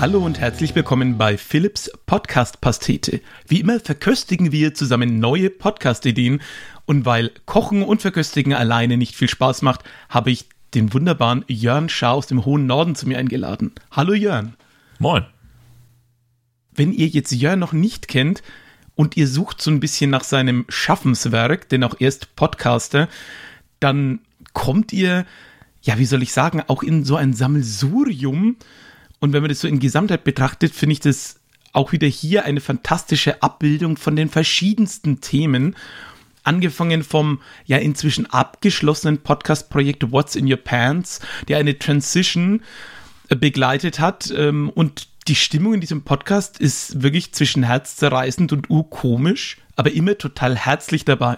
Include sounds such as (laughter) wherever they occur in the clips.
Hallo und herzlich willkommen bei Philips Podcast Pastete. Wie immer verköstigen wir zusammen neue Podcast-Ideen und weil Kochen und Verköstigen alleine nicht viel Spaß macht, habe ich den wunderbaren Jörn Schaar aus dem hohen Norden zu mir eingeladen. Hallo Jörn. Moin. Wenn ihr jetzt Jörn noch nicht kennt und ihr sucht so ein bisschen nach seinem Schaffenswerk, denn auch erst Podcaster, dann kommt ihr, ja, wie soll ich sagen, auch in so ein Sammelsurium und wenn man das so in Gesamtheit betrachtet, finde ich das auch wieder hier eine fantastische Abbildung von den verschiedensten Themen. Angefangen vom ja inzwischen abgeschlossenen Podcast-Projekt What's in Your Pants, der eine Transition äh, begleitet hat. Ähm, und die Stimmung in diesem Podcast ist wirklich zwischen herzzerreißend und urkomisch, aber immer total herzlich dabei.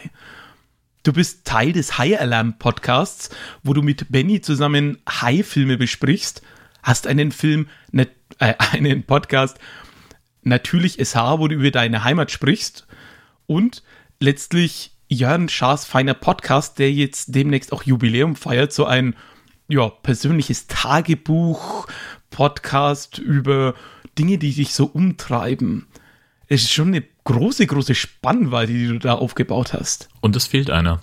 Du bist Teil des High Alarm Podcasts, wo du mit Benny zusammen High-Filme besprichst hast einen Film, ne, äh, (laughs) einen Podcast, natürlich SH, wo du über deine Heimat sprichst und letztlich Jörn Schaas feiner Podcast, der jetzt demnächst auch Jubiläum feiert, so ein ja, persönliches Tagebuch, Podcast über Dinge, die dich so umtreiben. Es ist schon eine große, große Spannweite, die du da aufgebaut hast. Und es fehlt einer.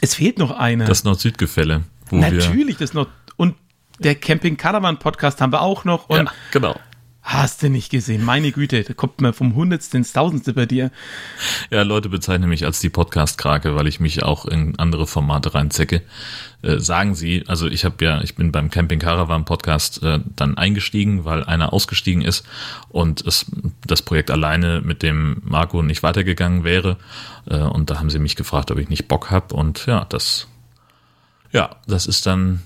Es fehlt noch einer. Das Nord-Süd-Gefälle. Natürlich, das Nord- und der Camping Caravan Podcast haben wir auch noch. Und ja, genau. Hast du nicht gesehen? Meine Güte, da kommt man vom Hundertste ins Tausendste bei dir. Ja, Leute bezeichnen mich als die Podcast-Krake, weil ich mich auch in andere Formate reinzecke. Äh, sagen sie, also ich habe ja, ich bin beim Camping Caravan Podcast äh, dann eingestiegen, weil einer ausgestiegen ist und es das Projekt alleine mit dem Marco nicht weitergegangen wäre. Äh, und da haben sie mich gefragt, ob ich nicht Bock hab Und ja, das, ja, das ist dann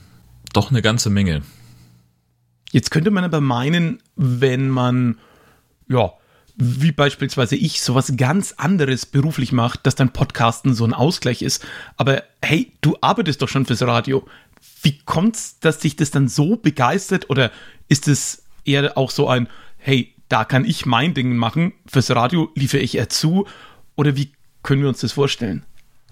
doch eine ganze Menge. Jetzt könnte man aber meinen, wenn man, ja, wie beispielsweise ich sowas ganz anderes beruflich macht, dass dein Podcasten so ein Ausgleich ist. Aber hey, du arbeitest doch schon fürs Radio. Wie kommt's, dass dich das dann so begeistert? Oder ist es eher auch so ein, hey, da kann ich mein Ding machen, fürs Radio liefere ich eher zu? Oder wie können wir uns das vorstellen?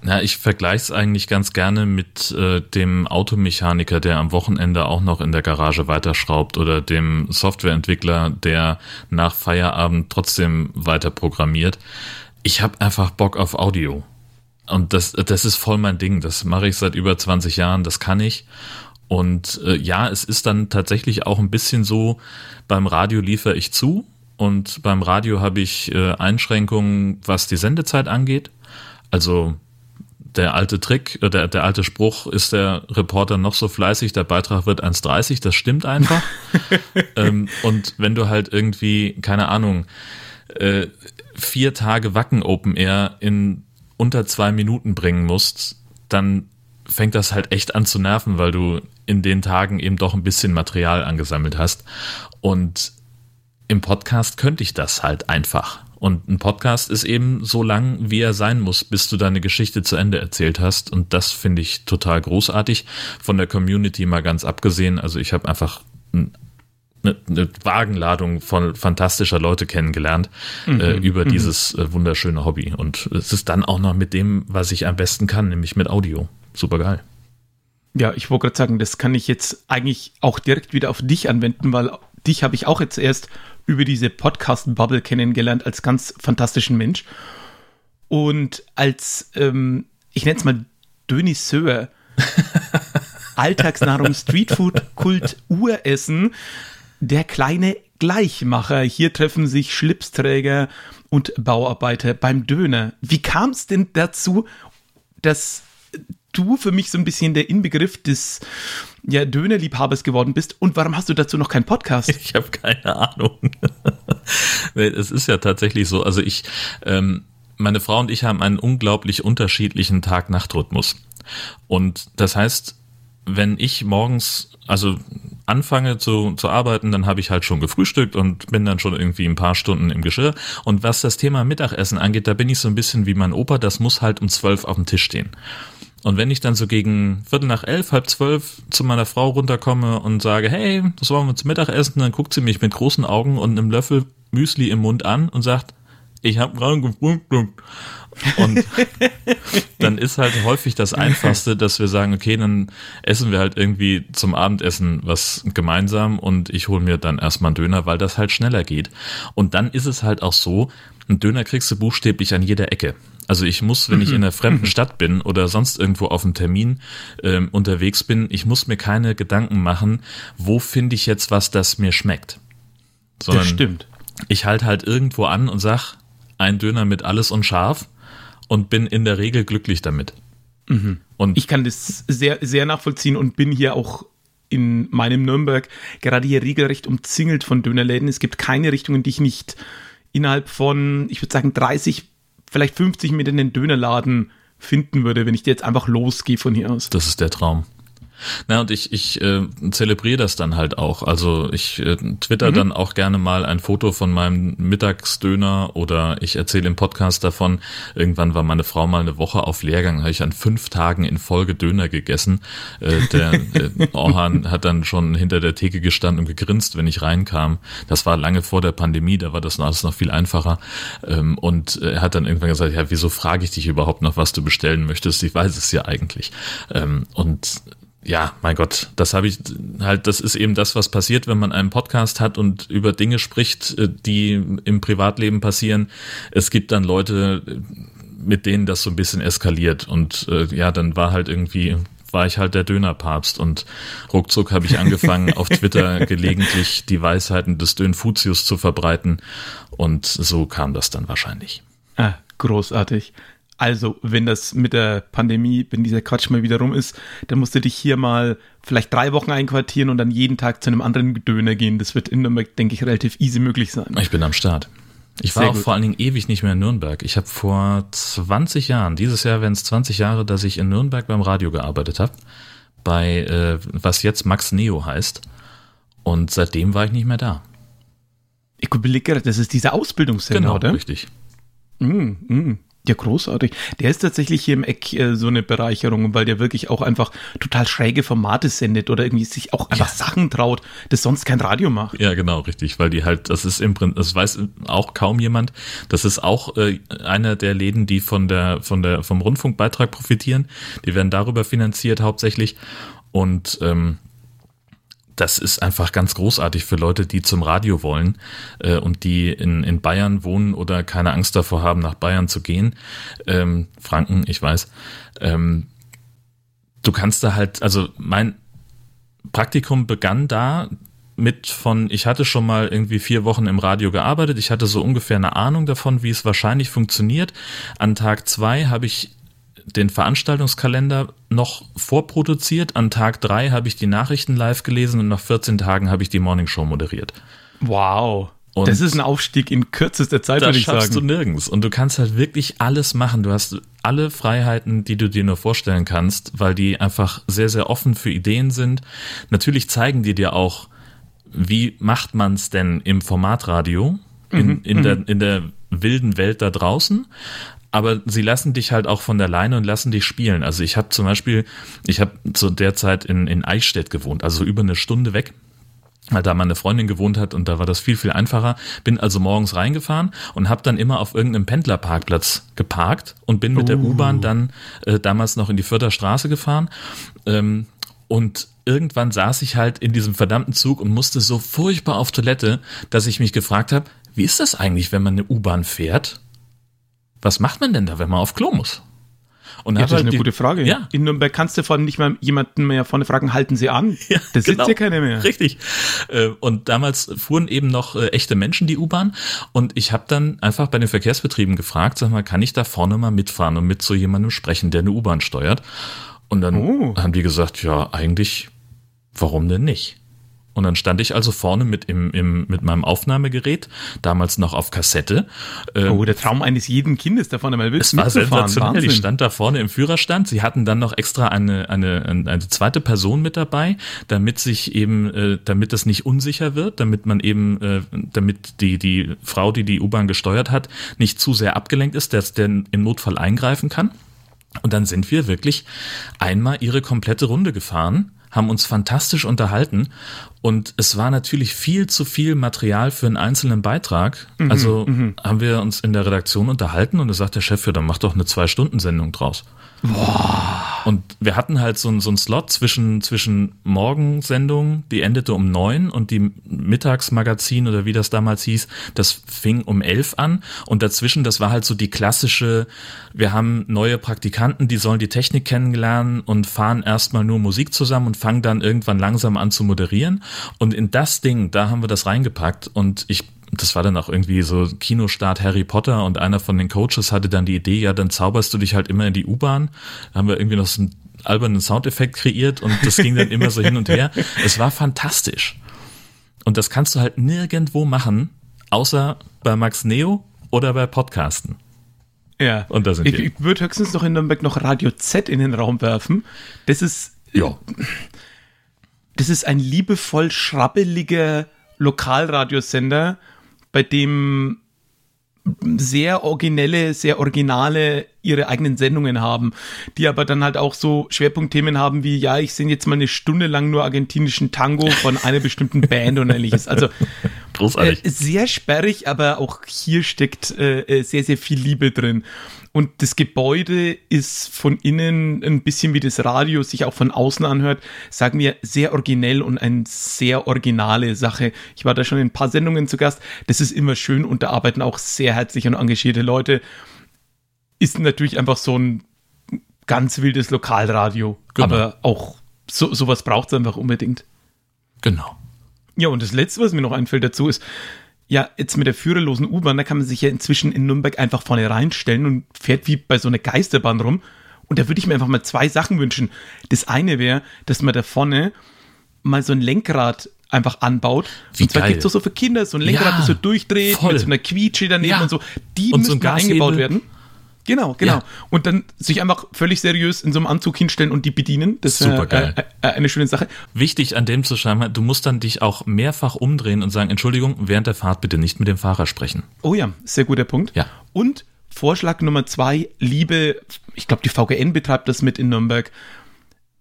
Ja, ich vergleiche es eigentlich ganz gerne mit äh, dem Automechaniker, der am Wochenende auch noch in der Garage weiterschraubt oder dem Softwareentwickler, der nach Feierabend trotzdem weiter programmiert. Ich habe einfach Bock auf Audio. Und das, das ist voll mein Ding. Das mache ich seit über 20 Jahren, das kann ich. Und äh, ja, es ist dann tatsächlich auch ein bisschen so, beim Radio liefere ich zu und beim Radio habe ich äh, Einschränkungen, was die Sendezeit angeht. Also der alte Trick, äh, der, der alte Spruch, ist der Reporter noch so fleißig, der Beitrag wird 1,30, das stimmt einfach. (laughs) ähm, und wenn du halt irgendwie, keine Ahnung, äh, vier Tage Wacken Open Air in unter zwei Minuten bringen musst, dann fängt das halt echt an zu nerven, weil du in den Tagen eben doch ein bisschen Material angesammelt hast. Und im Podcast könnte ich das halt einfach. Und ein Podcast ist eben so lang, wie er sein muss, bis du deine Geschichte zu Ende erzählt hast. Und das finde ich total großartig. Von der Community mal ganz abgesehen. Also ich habe einfach eine, eine Wagenladung von fantastischer Leute kennengelernt mhm, äh, über mhm. dieses äh, wunderschöne Hobby. Und es ist dann auch noch mit dem, was ich am besten kann, nämlich mit Audio. Super geil. Ja, ich wollte gerade sagen, das kann ich jetzt eigentlich auch direkt wieder auf dich anwenden, weil dich habe ich auch jetzt erst über diese Podcast-Bubble kennengelernt als ganz fantastischen Mensch. Und als, ähm, ich nenne es mal Dönisseur, (laughs) Alltagsnahrung, Streetfood, Kult, Uressen, der kleine Gleichmacher. Hier treffen sich Schlipsträger und Bauarbeiter beim Döner. Wie kam es denn dazu, dass du für mich so ein bisschen der Inbegriff des ja, Dönerliebhabers geworden bist. Und warum hast du dazu noch keinen Podcast? Ich habe keine Ahnung. (laughs) es ist ja tatsächlich so. Also ich, ähm, meine Frau und ich haben einen unglaublich unterschiedlichen Tag-Nacht-Rhythmus. Und das heißt, wenn ich morgens, also anfange zu, zu arbeiten, dann habe ich halt schon gefrühstückt und bin dann schon irgendwie ein paar Stunden im Geschirr. Und was das Thema Mittagessen angeht, da bin ich so ein bisschen wie mein Opa, das muss halt um zwölf auf dem Tisch stehen. Und wenn ich dann so gegen Viertel nach elf, halb zwölf zu meiner Frau runterkomme und sage, hey, das wollen wir zum Mittag essen, dann guckt sie mich mit großen Augen und einem Löffel Müsli im Mund an und sagt, ich habe gerade gefrühstückt. Und (laughs) dann ist halt häufig das Einfachste, dass wir sagen, okay, dann essen wir halt irgendwie zum Abendessen was gemeinsam und ich hole mir dann erstmal einen Döner, weil das halt schneller geht. Und dann ist es halt auch so, einen Döner kriegst du buchstäblich an jeder Ecke. Also ich muss, wenn ich in einer fremden (laughs) Stadt bin oder sonst irgendwo auf einem Termin ähm, unterwegs bin, ich muss mir keine Gedanken machen, wo finde ich jetzt was, das mir schmeckt. Sondern das stimmt. Ich halte halt irgendwo an und sag, ein Döner mit alles und scharf und bin in der Regel glücklich damit. Mhm. Und ich kann das sehr, sehr nachvollziehen und bin hier auch in meinem Nürnberg gerade hier regelrecht umzingelt von Dönerläden. Es gibt keine Richtung, in die ich nicht innerhalb von, ich würde sagen, 30, vielleicht 50 Meter in den Dönerladen finden würde, wenn ich jetzt einfach losgehe von hier aus. Das ist der Traum. Na, und ich, ich äh, zelebriere das dann halt auch. Also ich äh, twitter mhm. dann auch gerne mal ein Foto von meinem Mittagsdöner oder ich erzähle im Podcast davon, irgendwann war meine Frau mal eine Woche auf Lehrgang, habe ich an fünf Tagen in Folge Döner gegessen. Äh, der, der (laughs) Orhan hat dann schon hinter der Theke gestanden und gegrinst, wenn ich reinkam. Das war lange vor der Pandemie, da war das alles noch viel einfacher. Ähm, und er hat dann irgendwann gesagt, ja, wieso frage ich dich überhaupt noch, was du bestellen möchtest? Ich weiß es ja eigentlich. Ähm, und ja, mein Gott, das habe ich halt, das ist eben das, was passiert, wenn man einen Podcast hat und über Dinge spricht, äh, die im Privatleben passieren. Es gibt dann Leute, mit denen das so ein bisschen eskaliert und äh, ja, dann war halt irgendwie war ich halt der Dönerpapst und ruckzuck habe ich angefangen, auf Twitter (laughs) gelegentlich die Weisheiten des Dönfutius zu verbreiten und so kam das dann wahrscheinlich. Ah, großartig. Also, wenn das mit der Pandemie, wenn dieser Quatsch mal wieder rum ist, dann musst du dich hier mal vielleicht drei Wochen einquartieren und dann jeden Tag zu einem anderen Döner gehen. Das wird in Nürnberg, denke ich, relativ easy möglich sein. Ich bin am Start. Ich war auch gut. vor allen Dingen ewig nicht mehr in Nürnberg. Ich habe vor 20 Jahren, dieses Jahr werden es 20 Jahre, dass ich in Nürnberg beim Radio gearbeitet habe, bei äh, was jetzt Max Neo heißt. Und seitdem war ich nicht mehr da. Ich überlege das ist dieser Ausbildungssender, genau, oder? richtig. Mm, mm. Ja, großartig. Der ist tatsächlich hier im Eck äh, so eine Bereicherung, weil der wirklich auch einfach total schräge Formate sendet oder irgendwie sich auch einfach ja. Sachen traut, das sonst kein Radio macht. Ja, genau, richtig, weil die halt, das ist im Prinzip, das weiß auch kaum jemand. Das ist auch äh, einer der Läden, die von der, von der, vom Rundfunkbeitrag profitieren. Die werden darüber finanziert hauptsächlich. Und ähm, das ist einfach ganz großartig für Leute, die zum Radio wollen äh, und die in, in Bayern wohnen oder keine Angst davor haben, nach Bayern zu gehen. Ähm, Franken, ich weiß. Ähm, du kannst da halt, also mein Praktikum begann da mit von, ich hatte schon mal irgendwie vier Wochen im Radio gearbeitet, ich hatte so ungefähr eine Ahnung davon, wie es wahrscheinlich funktioniert. An Tag zwei habe ich den Veranstaltungskalender noch vorproduziert. An Tag drei habe ich die Nachrichten live gelesen und nach 14 Tagen habe ich die Morningshow moderiert. Wow. Und das ist ein Aufstieg in kürzester Zeit, würde ich sagen. Das schaffst du nirgends. Und du kannst halt wirklich alles machen. Du hast alle Freiheiten, die du dir nur vorstellen kannst, weil die einfach sehr, sehr offen für Ideen sind. Natürlich zeigen die dir auch, wie macht man es denn im Formatradio, in, mhm, in, der, mhm. in der wilden Welt da draußen aber sie lassen dich halt auch von der Leine und lassen dich spielen. Also ich habe zum Beispiel, ich habe zu der Zeit in, in Eichstätt gewohnt, also über eine Stunde weg weil da meine Freundin gewohnt hat und da war das viel, viel einfacher. Bin also morgens reingefahren und habe dann immer auf irgendeinem Pendlerparkplatz geparkt und bin mit uh. der U-Bahn dann äh, damals noch in die Förderstraße gefahren. Ähm, und irgendwann saß ich halt in diesem verdammten Zug und musste so furchtbar auf Toilette, dass ich mich gefragt habe, wie ist das eigentlich, wenn man eine U-Bahn fährt was macht man denn da, wenn man auf Klo muss? Und ja, das ist halt eine die, gute Frage. Ja. In Nürnberg kannst du vorne nicht mal jemanden mehr vorne fragen, halten Sie an? Ja, da sitzt genau. ja keiner mehr. Richtig. Äh, und damals fuhren eben noch äh, echte Menschen die U-Bahn und ich habe dann einfach bei den Verkehrsbetrieben gefragt, sag mal, kann ich da vorne mal mitfahren und mit so jemandem sprechen, der eine U-Bahn steuert? Und dann oh. haben die gesagt, ja, eigentlich, warum denn nicht? Und dann stand ich also vorne mit, im, im, mit meinem Aufnahmegerät, damals noch auf Kassette. Ähm, oh, der Traum eines jeden Kindes da vorne mal Es war sensationell. Wahnsinn. Ich stand da vorne im Führerstand. Sie hatten dann noch extra eine, eine, eine zweite Person mit dabei, damit sich eben, äh, damit es nicht unsicher wird, damit man eben, äh, damit die, die Frau, die die U-Bahn gesteuert hat, nicht zu sehr abgelenkt ist, dass der im Notfall eingreifen kann. Und dann sind wir wirklich einmal ihre komplette Runde gefahren haben uns fantastisch unterhalten und es war natürlich viel zu viel Material für einen einzelnen Beitrag. Mhm, also mhm. haben wir uns in der Redaktion unterhalten und da sagt der Chef, ja, dann mach doch eine Zwei-Stunden-Sendung draus. Boah. Und wir hatten halt so, so einen Slot zwischen, zwischen Morgensendung, die endete um neun und die Mittagsmagazin oder wie das damals hieß, das fing um elf an. Und dazwischen, das war halt so die klassische, wir haben neue Praktikanten, die sollen die Technik kennenlernen und fahren erstmal nur Musik zusammen und fangen dann irgendwann langsam an zu moderieren. Und in das Ding, da haben wir das reingepackt und ich das war dann auch irgendwie so Kinostart Harry Potter und einer von den Coaches hatte dann die Idee, ja, dann zauberst du dich halt immer in die U-Bahn. Da haben wir irgendwie noch so einen albernen Soundeffekt kreiert und das ging dann immer so hin und her. (laughs) Es war fantastisch. Und das kannst du halt nirgendwo machen, außer bei Max Neo oder bei Podcasten. Ja. Und da sind ich, wir. ich würde höchstens noch in Nürnberg noch Radio Z in den Raum werfen. Das ist. Ja. Das ist ein liebevoll schrabbeliger Lokalradiosender, bei dem sehr originelle, sehr originale ihre eigenen Sendungen haben, die aber dann halt auch so Schwerpunktthemen haben wie, ja, ich singe jetzt mal eine Stunde lang nur argentinischen Tango von einer bestimmten Band und ähnliches. Also Großartig. Äh, sehr sperrig, aber auch hier steckt äh, äh, sehr, sehr viel Liebe drin. Und das Gebäude ist von innen ein bisschen wie das Radio sich auch von außen anhört, sagen wir sehr originell und eine sehr originale Sache. Ich war da schon in ein paar Sendungen zu Gast. Das ist immer schön und da arbeiten auch sehr herzliche und engagierte Leute. Ist natürlich einfach so ein ganz wildes Lokalradio. Genau. Aber auch so, sowas braucht es einfach unbedingt. Genau. Ja, und das Letzte, was mir noch einfällt dazu, ist, ja, jetzt mit der führerlosen U-Bahn, da kann man sich ja inzwischen in Nürnberg einfach vorne reinstellen und fährt wie bei so einer Geisterbahn rum. Und da würde ich mir einfach mal zwei Sachen wünschen. Das eine wäre, dass man da vorne mal so ein Lenkrad einfach anbaut. Wie und zwar gibt es so für Kinder so ein Lenkrad, ja, das so durchdreht, voll. mit so einer Quietsche daneben ja. und so. Die und müssen so ein eingebaut werden. Genau, genau. Ja. Und dann sich einfach völlig seriös in so einem Anzug hinstellen und die bedienen. Das ist Super geil. Äh, äh, eine schöne Sache. Wichtig an dem zu schreiben, du musst dann dich auch mehrfach umdrehen und sagen, Entschuldigung, während der Fahrt bitte nicht mit dem Fahrer sprechen. Oh ja, sehr guter Punkt. Ja. Und Vorschlag Nummer zwei, liebe, ich glaube, die VGN betreibt das mit in Nürnberg.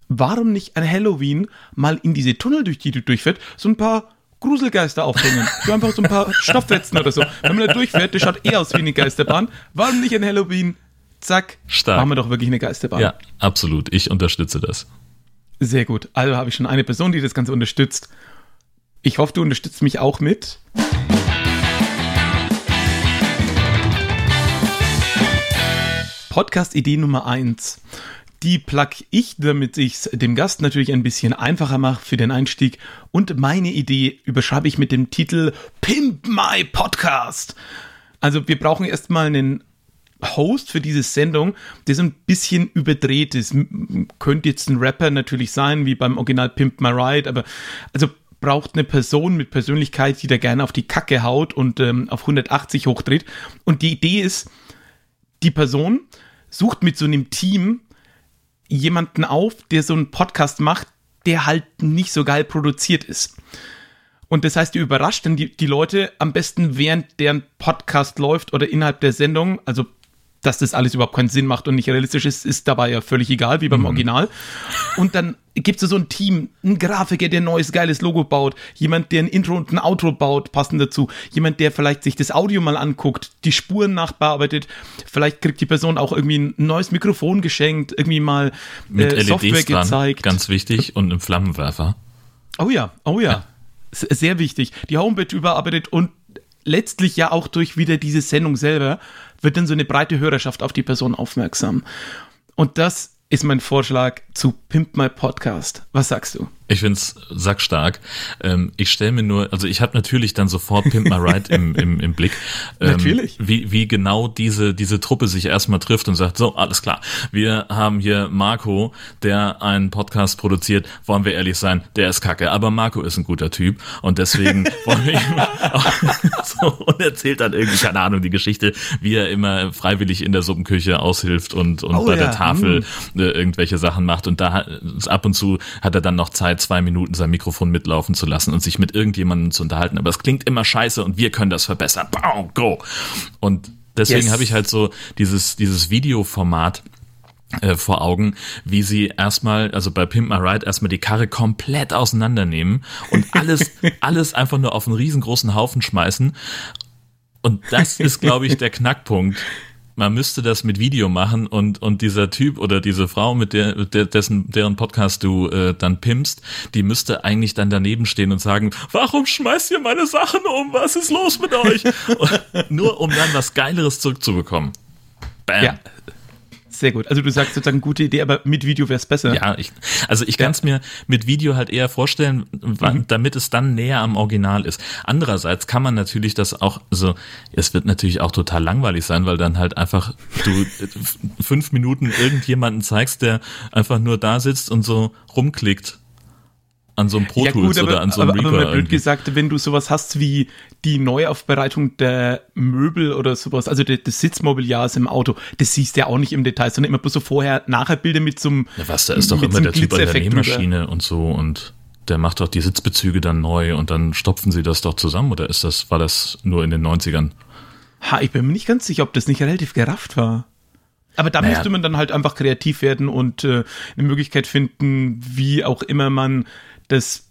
Warum nicht an Halloween mal in diese Tunnel, durch die du durchfährst, so ein paar Gruselgeister aufhängen. So einfach so ein paar (laughs) Stoffwetzen oder so. Wenn man da durchfährt, das schaut eh aus wie eine Geisterbahn. Warum nicht ein Halloween? Zack. Stark. Machen wir doch wirklich eine Geisterbahn. Ja, absolut. Ich unterstütze das. Sehr gut. Also habe ich schon eine Person, die das Ganze unterstützt. Ich hoffe, du unterstützt mich auch mit. Podcast-Idee Nummer 1. Die plug ich, damit ich es dem Gast natürlich ein bisschen einfacher mache für den Einstieg. Und meine Idee überschreibe ich mit dem Titel Pimp My Podcast. Also wir brauchen erstmal einen Host für diese Sendung, der so ein bisschen überdreht ist. Könnte jetzt ein Rapper natürlich sein, wie beim Original Pimp My Ride, aber also braucht eine Person mit Persönlichkeit, die da gerne auf die Kacke haut und ähm, auf 180 hochdreht. Und die Idee ist, die Person sucht mit so einem Team jemanden auf, der so einen Podcast macht, der halt nicht so geil produziert ist. Und das heißt, ihr überrascht dann die, die Leute am besten, während deren Podcast läuft oder innerhalb der Sendung. Also dass das alles überhaupt keinen Sinn macht und nicht realistisch ist, ist dabei ja völlig egal, wie beim mhm. Original. Und dann gibt es so ein Team, ein Grafiker, der ein neues geiles Logo baut, jemand, der ein Intro und ein Outro baut, passend dazu, jemand, der vielleicht sich das Audio mal anguckt, die Spuren nachbearbeitet, vielleicht kriegt die Person auch irgendwie ein neues Mikrofon geschenkt, irgendwie mal Mit äh, Software LEDs gezeigt. Dran, ganz wichtig und einem Flammenwerfer. Oh ja, oh ja. ja. Sehr wichtig. Die Homepage überarbeitet und letztlich ja auch durch wieder diese Sendung selber wird dann so eine breite Hörerschaft auf die Person aufmerksam. Und das ist mein Vorschlag zu Pimp My Podcast. Was sagst du? Ich finde es sackstark. Ähm, ich stelle mir nur, also ich habe natürlich dann sofort Pimp My Ride im, (laughs) im, im Blick. Ähm, natürlich. Wie, wie genau diese, diese Truppe sich erstmal trifft und sagt, so, alles klar, wir haben hier Marco, der einen Podcast produziert, wollen wir ehrlich sein, der ist kacke, aber Marco ist ein guter Typ und deswegen (laughs) wollen wir ihm auch, so, und erzählt dann irgendwie, keine Ahnung, die Geschichte, wie er immer freiwillig in der Suppenküche aushilft und, und oh, bei ja. der Tafel hm. äh, irgendwelche Sachen macht und da ab und zu hat er dann noch Zeit, zwei Minuten sein Mikrofon mitlaufen zu lassen und sich mit irgendjemandem zu unterhalten. Aber es klingt immer scheiße und wir können das verbessern. Bow, go! Und deswegen yes. habe ich halt so dieses, dieses Videoformat äh, vor Augen, wie sie erstmal, also bei Pimp My Ride erstmal die Karre komplett auseinandernehmen und alles, (laughs) alles einfach nur auf einen riesengroßen Haufen schmeißen. Und das ist, glaube ich, der Knackpunkt. Man müsste das mit Video machen und, und dieser Typ oder diese Frau, mit der, dessen, deren Podcast du äh, dann pimpst, die müsste eigentlich dann daneben stehen und sagen, warum schmeißt ihr meine Sachen um? Was ist los mit euch? (laughs) nur um dann was Geileres zurückzubekommen. Bam. Ja. Sehr gut. Also du sagst sozusagen gute Idee, aber mit Video wäre es besser. Ja, ich, also ich kann es mir mit Video halt eher vorstellen, mhm. damit es dann näher am Original ist. Andererseits kann man natürlich das auch, also es wird natürlich auch total langweilig sein, weil dann halt einfach du (laughs) fünf Minuten irgendjemanden zeigst, der einfach nur da sitzt und so rumklickt an so einem Pro Tools ja, oder an so einem aber, Reaper. Aber blöd gesagt, wenn du sowas hast wie die Neuaufbereitung der Möbel oder sowas, also des, des Sitzmobiliars im Auto, das siehst du ja auch nicht im Detail, sondern immer bloß so vorher, nachher Bilder mit so einem. Ja, was, da ist doch immer der Typ an der Nähmaschine und so und der macht doch die Sitzbezüge dann neu und dann stopfen sie das doch zusammen oder ist das, war das nur in den 90ern? Ha, ich bin mir nicht ganz sicher, ob das nicht relativ gerafft war. Aber da naja. müsste man dann halt einfach kreativ werden und äh, eine Möglichkeit finden, wie auch immer man das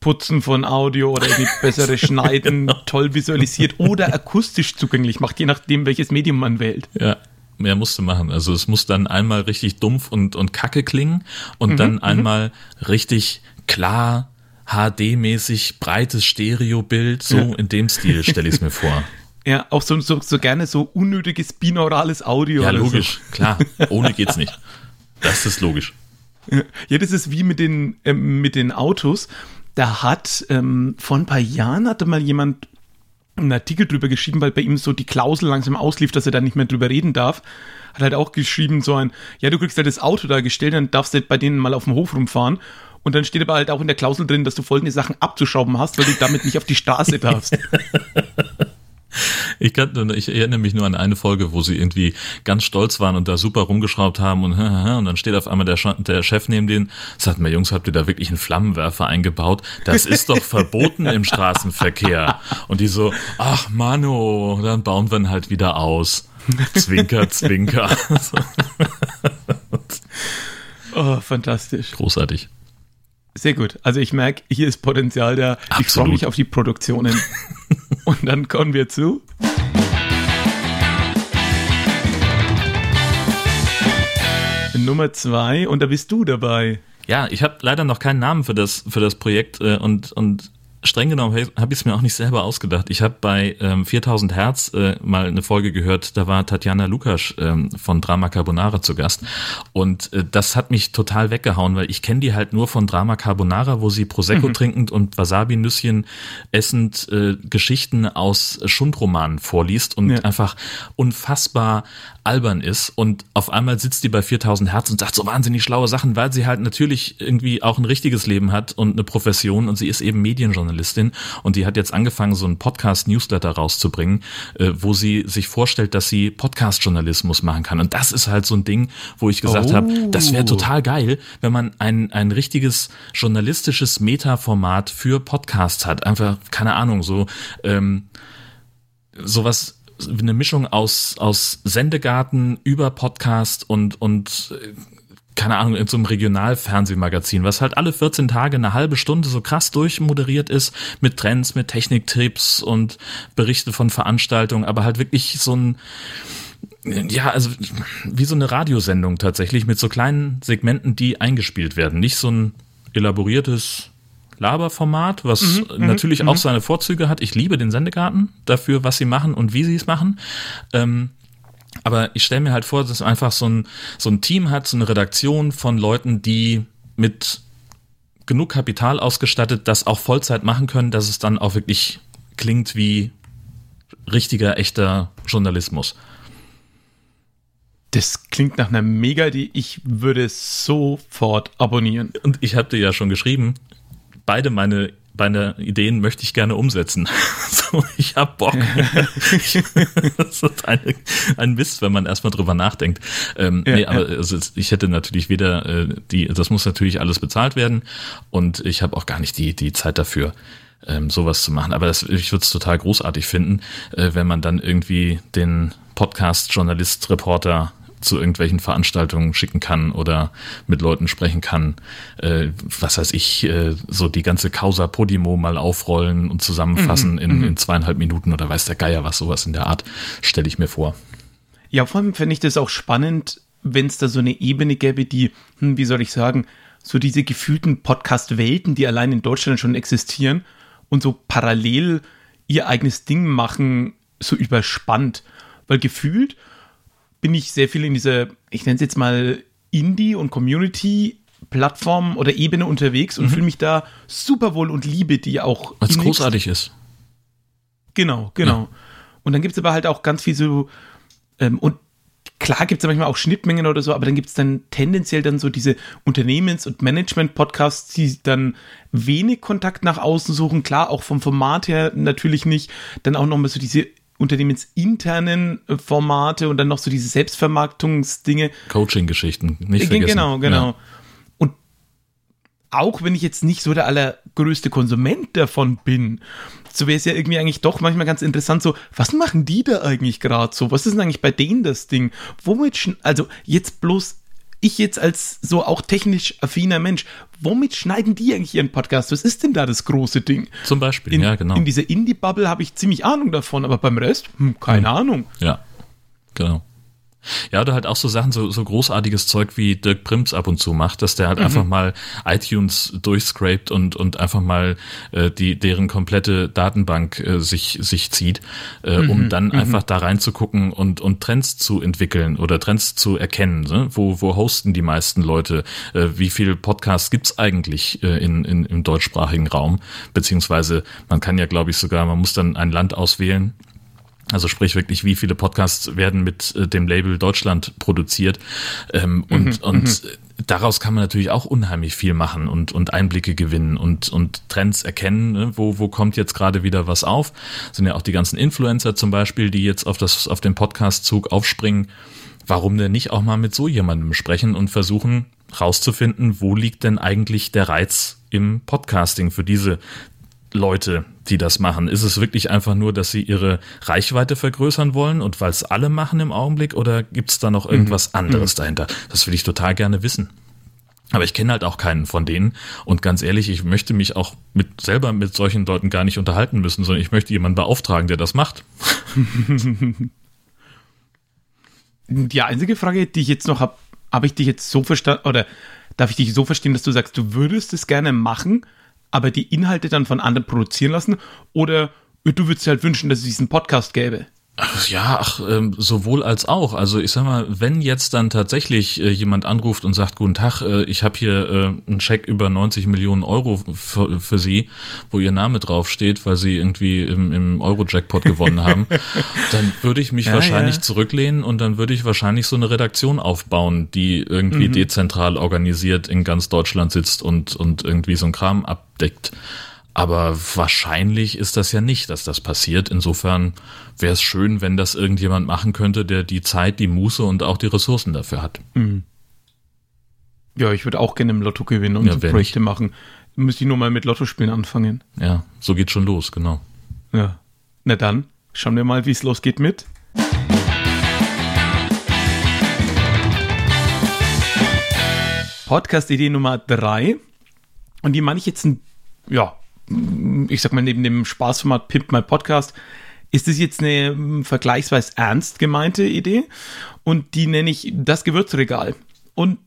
Putzen von Audio oder die (laughs) bessere Schneiden genau. toll visualisiert oder akustisch zugänglich macht, je nachdem, welches Medium man wählt. Ja. Mehr musst du machen. Also es muss dann einmal richtig dumpf und, und kacke klingen und mhm, dann mhm. einmal richtig klar, HD-mäßig, breites Stereobild. So ja. in dem Stil stelle ich es mir (laughs) vor. Ja, auch so, so, so gerne so unnötiges binaurales Audio. Ja, logisch, so. klar. (laughs) Ohne geht's nicht. Das ist logisch. Ja, das ist wie mit den, äh, mit den Autos. Da hat ähm, vor ein paar Jahren hatte mal jemand einen Artikel drüber geschrieben, weil bei ihm so die Klausel langsam auslief, dass er da nicht mehr drüber reden darf. Hat halt auch geschrieben, so ein, ja, du kriegst halt das Auto da gestellt, dann darfst du bei denen mal auf dem Hof rumfahren. Und dann steht aber halt auch in der Klausel drin, dass du folgende Sachen abzuschrauben hast, weil du damit nicht auf die Straße darfst. (laughs) Ich, kann, ich erinnere mich nur an eine Folge, wo sie irgendwie ganz stolz waren und da super rumgeschraubt haben und, (laughs) und dann steht auf einmal der, der Chef neben denen, sagt mir, Jungs, habt ihr da wirklich einen Flammenwerfer eingebaut? Das ist doch (laughs) verboten im Straßenverkehr. Und die so, ach Mano, dann bauen wir ihn halt wieder aus. Zwinker, zwinker. (laughs) oh, fantastisch. Großartig. Sehr gut. Also ich merke, hier ist Potenzial da. Absolut. Ich freue mich auf die Produktionen. Und dann kommen wir zu. Nummer zwei und da bist du dabei. Ja, ich habe leider noch keinen Namen für das für das Projekt äh, und und streng genommen habe ich es mir auch nicht selber ausgedacht. Ich habe bei ähm, 4000 Hertz äh, mal eine Folge gehört, da war Tatjana Lukas ähm, von Drama Carbonara zu Gast und äh, das hat mich total weggehauen, weil ich kenne die halt nur von Drama Carbonara, wo sie Prosecco mhm. trinkend und Wasabi-Nüsschen essend äh, Geschichten aus Schundromanen vorliest und ja. einfach unfassbar albern ist und auf einmal sitzt die bei 4000 Hertz und sagt so wahnsinnig schlaue Sachen, weil sie halt natürlich irgendwie auch ein richtiges Leben hat und eine Profession und sie ist eben Medienjournalistin und die hat jetzt angefangen, so einen Podcast-Newsletter rauszubringen, äh, wo sie sich vorstellt, dass sie Podcast-Journalismus machen kann. Und das ist halt so ein Ding, wo ich gesagt oh. habe, das wäre total geil, wenn man ein, ein richtiges journalistisches Meta-Format für Podcasts hat. Einfach, keine Ahnung, so ähm, sowas eine Mischung aus, aus Sendegarten über Podcast und, und äh, keine Ahnung, in so einem Regionalfernsehmagazin, was halt alle 14 Tage eine halbe Stunde so krass durchmoderiert ist, mit Trends, mit Techniktipps und Berichte von Veranstaltungen, aber halt wirklich so ein, ja, also wie so eine Radiosendung tatsächlich mit so kleinen Segmenten, die eingespielt werden. Nicht so ein elaboriertes Laberformat, was mhm, mhm natürlich mhm. auch seine Vorzüge hat. Ich liebe den Sendegarten dafür, was sie machen und wie sie es machen. Ähm, aber ich stelle mir halt vor, dass es einfach so ein, so ein Team hat, so eine Redaktion von Leuten, die mit genug Kapital ausgestattet das auch Vollzeit machen können, dass es dann auch wirklich klingt wie richtiger, echter Journalismus. Das klingt nach einer mega die Ich würde sofort abonnieren. Und ich habe dir ja schon geschrieben, beide meine meine Ideen möchte ich gerne umsetzen. (laughs) so, ich hab Bock. das ist eine, ein Mist, wenn man erstmal drüber nachdenkt. Ähm, ja, nee, aber ja. also ich hätte natürlich weder äh, die, das muss natürlich alles bezahlt werden und ich habe auch gar nicht die, die Zeit dafür, ähm, sowas zu machen. Aber das, ich würde es total großartig finden, äh, wenn man dann irgendwie den Podcast, Journalist, Reporter zu irgendwelchen Veranstaltungen schicken kann oder mit Leuten sprechen kann. Äh, was weiß ich, äh, so die ganze Causa Podimo mal aufrollen und zusammenfassen mhm, in, mhm. in zweieinhalb Minuten oder weiß der Geier was, sowas in der Art, stelle ich mir vor. Ja, vor allem fände ich das auch spannend, wenn es da so eine Ebene gäbe, die, hm, wie soll ich sagen, so diese gefühlten Podcast-Welten, die allein in Deutschland schon existieren und so parallel ihr eigenes Ding machen, so überspannt. Weil gefühlt bin ich sehr viel in dieser, ich nenne es jetzt mal Indie- und Community-Plattform oder Ebene unterwegs und mhm. fühle mich da super wohl und liebe die auch. Es großartig ist. Genau, genau. Ja. Und dann gibt es aber halt auch ganz viel so, ähm, und klar gibt es manchmal auch Schnittmengen oder so, aber dann gibt es dann tendenziell dann so diese Unternehmens- und Management-Podcasts, die dann wenig Kontakt nach außen suchen. Klar, auch vom Format her natürlich nicht. Dann auch nochmal so diese unternehmensinternen äh, Formate und dann noch so diese Selbstvermarktungsdinge. Coaching-Geschichten, nicht äh, vergessen. Genau, genau. Ja. Und auch wenn ich jetzt nicht so der allergrößte Konsument davon bin, so wäre es ja irgendwie eigentlich doch manchmal ganz interessant, so, was machen die da eigentlich gerade so? Was ist denn eigentlich bei denen das Ding? Womit, also jetzt bloß ich jetzt als so auch technisch affiner Mensch, womit schneiden die eigentlich ihren Podcast? Was ist denn da das große Ding? Zum Beispiel, in, ja, genau. In dieser Indie-Bubble habe ich ziemlich Ahnung davon, aber beim Rest, hm, keine hm. Ahnung. Ja, genau. Ja, oder halt auch so Sachen, so, so großartiges Zeug wie Dirk Prims ab und zu macht, dass der halt mhm. einfach mal iTunes durchscrapt und, und einfach mal äh, die, deren komplette Datenbank äh, sich, sich zieht, äh, mhm. um dann mhm. einfach da reinzugucken und, und Trends zu entwickeln oder Trends zu erkennen. Ne? Wo, wo hosten die meisten Leute? Äh, wie viele Podcasts gibt's eigentlich äh, in, in, im deutschsprachigen Raum? Beziehungsweise man kann ja, glaube ich, sogar, man muss dann ein Land auswählen also sprich wirklich, wie viele Podcasts werden mit äh, dem Label Deutschland produziert. Ähm, und mhm, und mhm. daraus kann man natürlich auch unheimlich viel machen und, und Einblicke gewinnen und, und Trends erkennen. Ne? Wo, wo kommt jetzt gerade wieder was auf? Das sind ja auch die ganzen Influencer zum Beispiel, die jetzt auf, das, auf den Podcast-Zug aufspringen. Warum denn nicht auch mal mit so jemandem sprechen und versuchen rauszufinden, wo liegt denn eigentlich der Reiz im Podcasting für diese Leute, die das machen? Ist es wirklich einfach nur, dass sie ihre Reichweite vergrößern wollen und weil es alle machen im Augenblick oder gibt es da noch irgendwas mhm. anderes mhm. dahinter? Das will ich total gerne wissen. Aber ich kenne halt auch keinen von denen. Und ganz ehrlich, ich möchte mich auch mit, selber mit solchen Leuten gar nicht unterhalten müssen, sondern ich möchte jemanden beauftragen, der das macht. (laughs) Die einzige Frage, die ich jetzt noch habe, habe ich dich jetzt so verstanden, oder darf ich dich so verstehen, dass du sagst, du würdest es gerne machen, aber die Inhalte dann von anderen produzieren lassen? Oder du würdest dir halt wünschen, dass es diesen Podcast gäbe? Ach, ja, ach, ähm, sowohl als auch. Also ich sag mal, wenn jetzt dann tatsächlich äh, jemand anruft und sagt, guten Tag, äh, ich habe hier äh, einen Scheck über 90 Millionen Euro für, für Sie, wo Ihr Name draufsteht, weil Sie irgendwie im, im Euro-Jackpot gewonnen haben, (laughs) dann würde ich mich ja, wahrscheinlich ja. zurücklehnen und dann würde ich wahrscheinlich so eine Redaktion aufbauen, die irgendwie mhm. dezentral organisiert in ganz Deutschland sitzt und, und irgendwie so ein Kram abdeckt. Aber wahrscheinlich ist das ja nicht, dass das passiert. Insofern wäre es schön, wenn das irgendjemand machen könnte, der die Zeit, die Muße und auch die Ressourcen dafür hat. Mhm. Ja, ich würde auch gerne im Lotto gewinnen und ja, so Projekte nicht. machen. Müsste ich nur mal mit Lottospielen anfangen. Ja, so geht schon los, genau. Ja. Na dann, schauen wir mal, wie es losgeht mit. Podcast-Idee Nummer drei. Und die meine ich jetzt ein, ja, ich sag mal, neben dem Spaßformat Pimp My Podcast, ist das jetzt eine hm, vergleichsweise ernst gemeinte Idee und die nenne ich das Gewürzregal. Und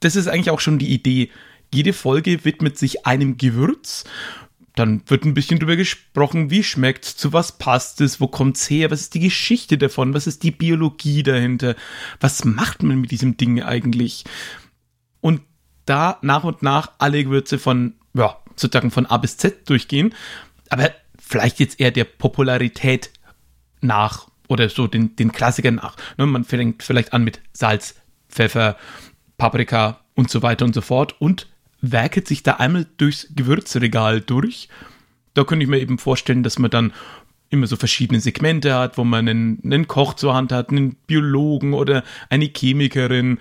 das ist eigentlich auch schon die Idee. Jede Folge widmet sich einem Gewürz. Dann wird ein bisschen drüber gesprochen, wie schmeckt zu was passt es, wo kommt es her, was ist die Geschichte davon, was ist die Biologie dahinter, was macht man mit diesem Ding eigentlich? Und da nach und nach alle Gewürze von ja, sozusagen von A bis Z durchgehen, aber vielleicht jetzt eher der Popularität nach oder so den, den Klassikern nach. Ne, man fängt vielleicht an mit Salz, Pfeffer, Paprika und so weiter und so fort und werkelt sich da einmal durchs Gewürzregal durch. Da könnte ich mir eben vorstellen, dass man dann immer so verschiedene Segmente hat, wo man einen, einen Koch zur Hand hat, einen Biologen oder eine Chemikerin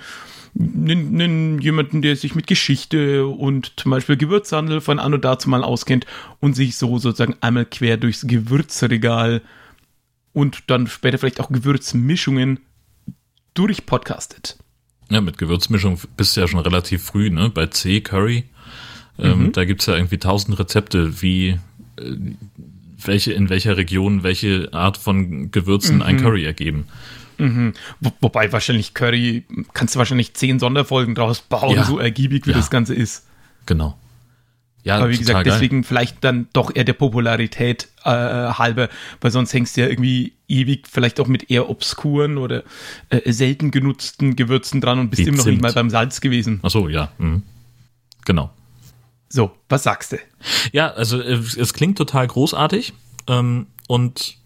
einen, jemanden, der sich mit Geschichte und zum Beispiel Gewürzhandel von anno dazu mal auskennt und sich so sozusagen einmal quer durchs Gewürzregal und dann später vielleicht auch Gewürzmischungen durchpodcastet. Ja, mit Gewürzmischung bist du ja schon relativ früh, ne? Bei C Curry. Ähm, mhm. Da gibt's ja irgendwie tausend Rezepte, wie äh, welche in welcher Region welche Art von Gewürzen mhm. ein Curry ergeben. Mhm. Wo, wobei wahrscheinlich Curry, kannst du wahrscheinlich zehn Sonderfolgen draus bauen, ja. so ergiebig wie ja. das Ganze ist. Genau. Ja, Aber wie gesagt, geil. deswegen vielleicht dann doch eher der Popularität äh, halber, weil sonst hängst du ja irgendwie ewig vielleicht auch mit eher obskuren oder äh, selten genutzten Gewürzen dran und bist immer noch nicht mal beim Salz gewesen. Ach so, ja. Mhm. Genau. So, was sagst du? Ja, also es klingt total großartig ähm, und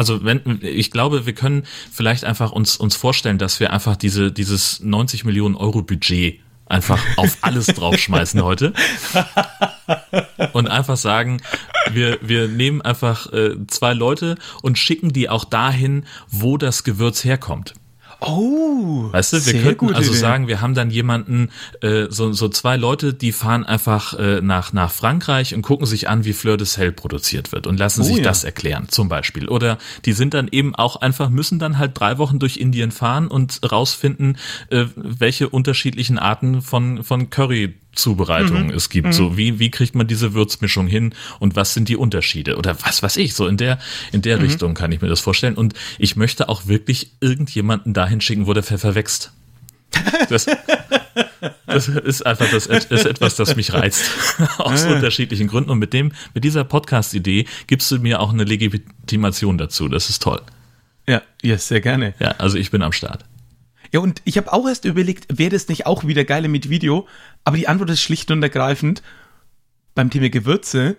also wenn ich glaube, wir können vielleicht einfach uns uns vorstellen, dass wir einfach diese dieses 90 Millionen Euro Budget einfach auf alles (laughs) draufschmeißen heute und einfach sagen, wir wir nehmen einfach äh, zwei Leute und schicken die auch dahin, wo das Gewürz herkommt. Oh, weißt du, wir könnten also Idee. sagen, wir haben dann jemanden, äh, so, so zwei Leute, die fahren einfach äh, nach, nach Frankreich und gucken sich an, wie Fleur de Sel produziert wird und lassen oh, sich ja. das erklären, zum Beispiel. Oder die sind dann eben auch einfach, müssen dann halt drei Wochen durch Indien fahren und rausfinden, äh, welche unterschiedlichen Arten von, von Curry Zubereitung mhm. es gibt. Mhm. So, wie, wie kriegt man diese Würzmischung hin und was sind die Unterschiede? Oder was weiß ich, so in der, in der mhm. Richtung kann ich mir das vorstellen. Und ich möchte auch wirklich irgendjemanden dahin schicken, wo der Pfeffer wächst. Das, das ist einfach das ist etwas, das mich reizt. (laughs) Aus ah. unterschiedlichen Gründen. Und mit dem, mit dieser Podcast-Idee gibst du mir auch eine Legitimation dazu. Das ist toll. Ja, ja, sehr gerne. Ja, also ich bin am Start. Ja, und ich habe auch erst überlegt, wäre das nicht auch wieder geile mit Video? Aber die Antwort ist schlicht und ergreifend, beim Thema Gewürze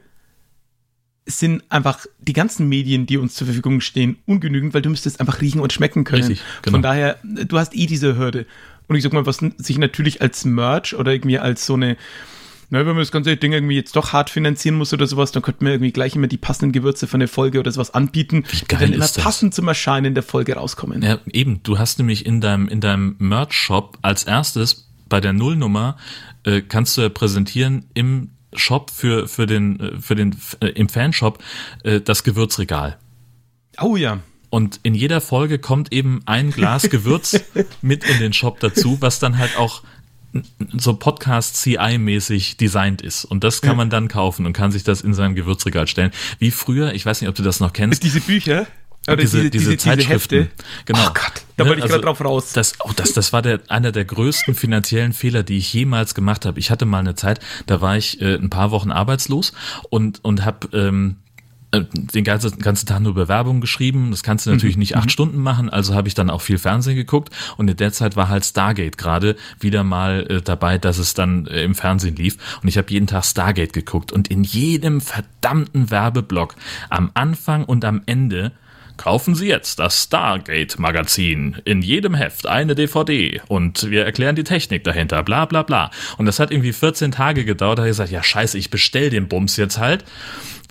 sind einfach die ganzen Medien, die uns zur Verfügung stehen, ungenügend, weil du müsstest einfach riechen und schmecken können. Richtig, genau. Von daher, du hast eh diese Hürde. Und ich sag mal, was sich natürlich als Merch oder irgendwie als so eine na, wenn man das ganze Ding irgendwie jetzt doch hart finanzieren muss oder sowas, dann könnte man irgendwie gleich immer die passenden Gewürze von der Folge oder sowas anbieten, Wie geil die dann immer das? passend zum Erscheinen der Folge rauskommen. Ja, eben. Du hast nämlich in deinem, in deinem Merch-Shop als erstes bei der Nullnummer äh, kannst du ja präsentieren im Shop für, für den, äh, für den, äh, im Fanshop äh, das Gewürzregal. Oh ja. Und in jeder Folge kommt eben ein Glas Gewürz (laughs) mit in den Shop dazu, was dann halt auch so Podcast CI-mäßig designt ist. Und das kann man dann kaufen und kann sich das in sein Gewürzregal stellen. Wie früher, ich weiß nicht, ob du das noch kennst. Diese Bücher? Oder diese, diese, diese, Zeitschriften. Diese genau. Oh Gott, da wollte ich also, gerade drauf raus. Das, oh, das, das war der, einer der größten finanziellen Fehler, die ich jemals gemacht habe. Ich hatte mal eine Zeit, da war ich äh, ein paar Wochen arbeitslos und, und habe ähm, äh, den ganzen, ganzen Tag nur Bewerbungen geschrieben. Das kannst du natürlich mhm. nicht acht mhm. Stunden machen, also habe ich dann auch viel Fernsehen geguckt und in der Zeit war halt Stargate gerade wieder mal äh, dabei, dass es dann äh, im Fernsehen lief und ich habe jeden Tag Stargate geguckt und in jedem verdammten Werbeblock am Anfang und am Ende Kaufen Sie jetzt das Stargate Magazin. In jedem Heft eine DVD und wir erklären die Technik dahinter, bla bla bla. Und das hat irgendwie 14 Tage gedauert, da habe ich gesagt, ja scheiße, ich bestell den Bums jetzt halt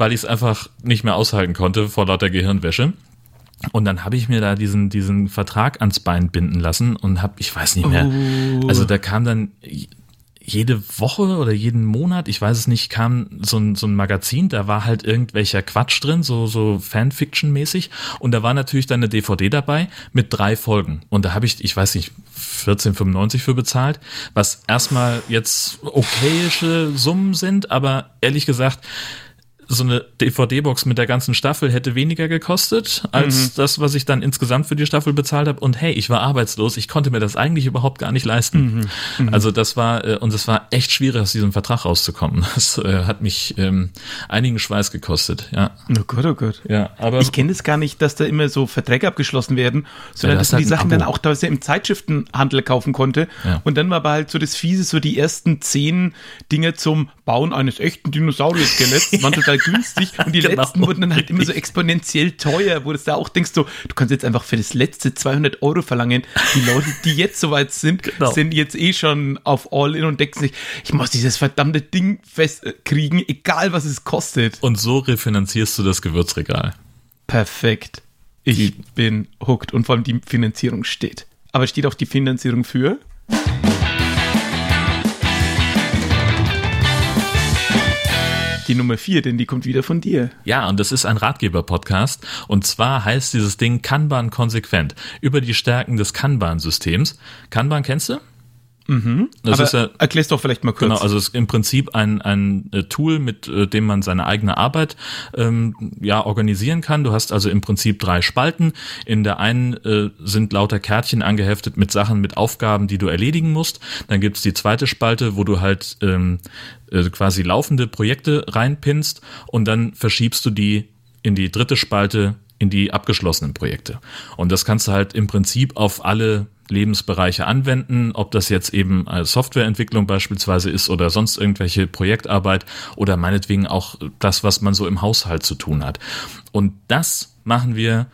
weil ich es einfach nicht mehr aushalten konnte vor lauter Gehirnwäsche. Und dann habe ich mir da diesen, diesen Vertrag ans Bein binden lassen und habe, ich weiß nicht mehr, oh. also da kam dann jede Woche oder jeden Monat, ich weiß es nicht, kam so ein, so ein Magazin, da war halt irgendwelcher Quatsch drin, so, so Fanfiction-mäßig. Und da war natürlich dann eine DVD dabei mit drei Folgen. Und da habe ich, ich weiß nicht, 14,95 für bezahlt, was erstmal jetzt okayische Summen sind, aber ehrlich gesagt, so eine DVD-Box mit der ganzen Staffel hätte weniger gekostet als mhm. das, was ich dann insgesamt für die Staffel bezahlt habe. Und hey, ich war arbeitslos, ich konnte mir das eigentlich überhaupt gar nicht leisten. Mhm. Mhm. Also das war, äh, und es war echt schwierig, aus diesem Vertrag rauszukommen. Das äh, hat mich ähm, einigen Schweiß gekostet, ja. Oh Gott, oh Gott. Ja, aber ich kenne es gar nicht, dass da immer so Verträge abgeschlossen werden, sondern ja, dass man die Sachen dann auch teilweise im Zeitschriftenhandel kaufen konnte. Ja. Und dann war aber halt so das Fiese, so die ersten zehn Dinge zum Bauen eines echten Dinosaurier-Skeletts waren (laughs) total günstig (laughs) und die genau. letzten wurden dann halt immer so exponentiell teuer, wo du da auch denkst, so, du kannst jetzt einfach für das letzte 200 Euro verlangen. Die Leute, die jetzt soweit sind, genau. sind jetzt eh schon auf All-In und denken sich, ich muss dieses verdammte Ding festkriegen, egal was es kostet. Und so refinanzierst du das Gewürzregal. Perfekt. Ich die. bin hooked und vor allem die Finanzierung steht. Aber steht auch die Finanzierung für? Die Nummer vier, denn die kommt wieder von dir. Ja, und das ist ein Ratgeber-Podcast. Und zwar heißt dieses Ding Kanban konsequent. Über die Stärken des Kanban-Systems. Kanban kennst du? Mhm. Das ist ja, erklär's doch vielleicht mal kurz. Genau, also es ist im Prinzip ein, ein äh, Tool, mit äh, dem man seine eigene Arbeit ähm, ja organisieren kann. Du hast also im Prinzip drei Spalten. In der einen äh, sind lauter Kärtchen angeheftet mit Sachen, mit Aufgaben, die du erledigen musst. Dann gibt's die zweite Spalte, wo du halt ähm, äh, quasi laufende Projekte reinpinnst und dann verschiebst du die in die dritte Spalte in die abgeschlossenen Projekte. Und das kannst du halt im Prinzip auf alle Lebensbereiche anwenden, ob das jetzt eben als Softwareentwicklung beispielsweise ist oder sonst irgendwelche Projektarbeit oder meinetwegen auch das, was man so im Haushalt zu tun hat. Und das machen wir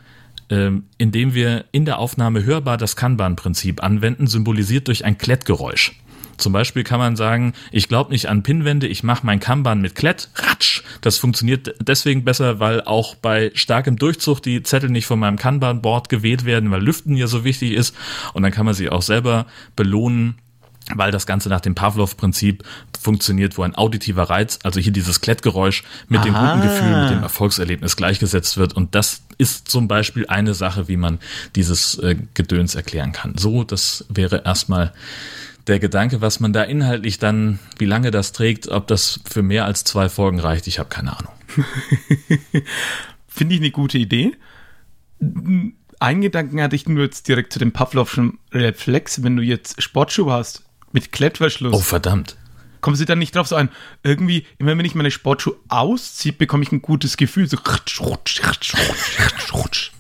ähm, indem wir in der Aufnahme hörbar das Kanban-Prinzip anwenden, symbolisiert durch ein Klettgeräusch. Zum Beispiel kann man sagen, ich glaube nicht an Pinwände, ich mache mein Kanban mit Klett, ratsch. Das funktioniert deswegen besser, weil auch bei starkem Durchzug die Zettel nicht von meinem Kanban-Board geweht werden, weil Lüften ja so wichtig ist. Und dann kann man sie auch selber belohnen, weil das Ganze nach dem Pavlov-Prinzip funktioniert, wo ein auditiver Reiz, also hier dieses Klettgeräusch, mit Aha. dem guten Gefühl, mit dem Erfolgserlebnis gleichgesetzt wird. Und das ist zum Beispiel eine Sache, wie man dieses äh, Gedöns erklären kann. So, das wäre erstmal der Gedanke, was man da inhaltlich dann, wie lange das trägt, ob das für mehr als zwei Folgen reicht, ich habe keine Ahnung. (laughs) Finde ich eine gute Idee. Einen Gedanken hatte ich nur jetzt direkt zu dem Pavlovschen Reflex, wenn du jetzt Sportschuhe hast mit Klettverschluss. Oh, verdammt. Kommen Sie dann nicht drauf so ein, irgendwie, immer wenn ich meine Sportschuhe ausziehe, bekomme ich ein gutes Gefühl, so (laughs)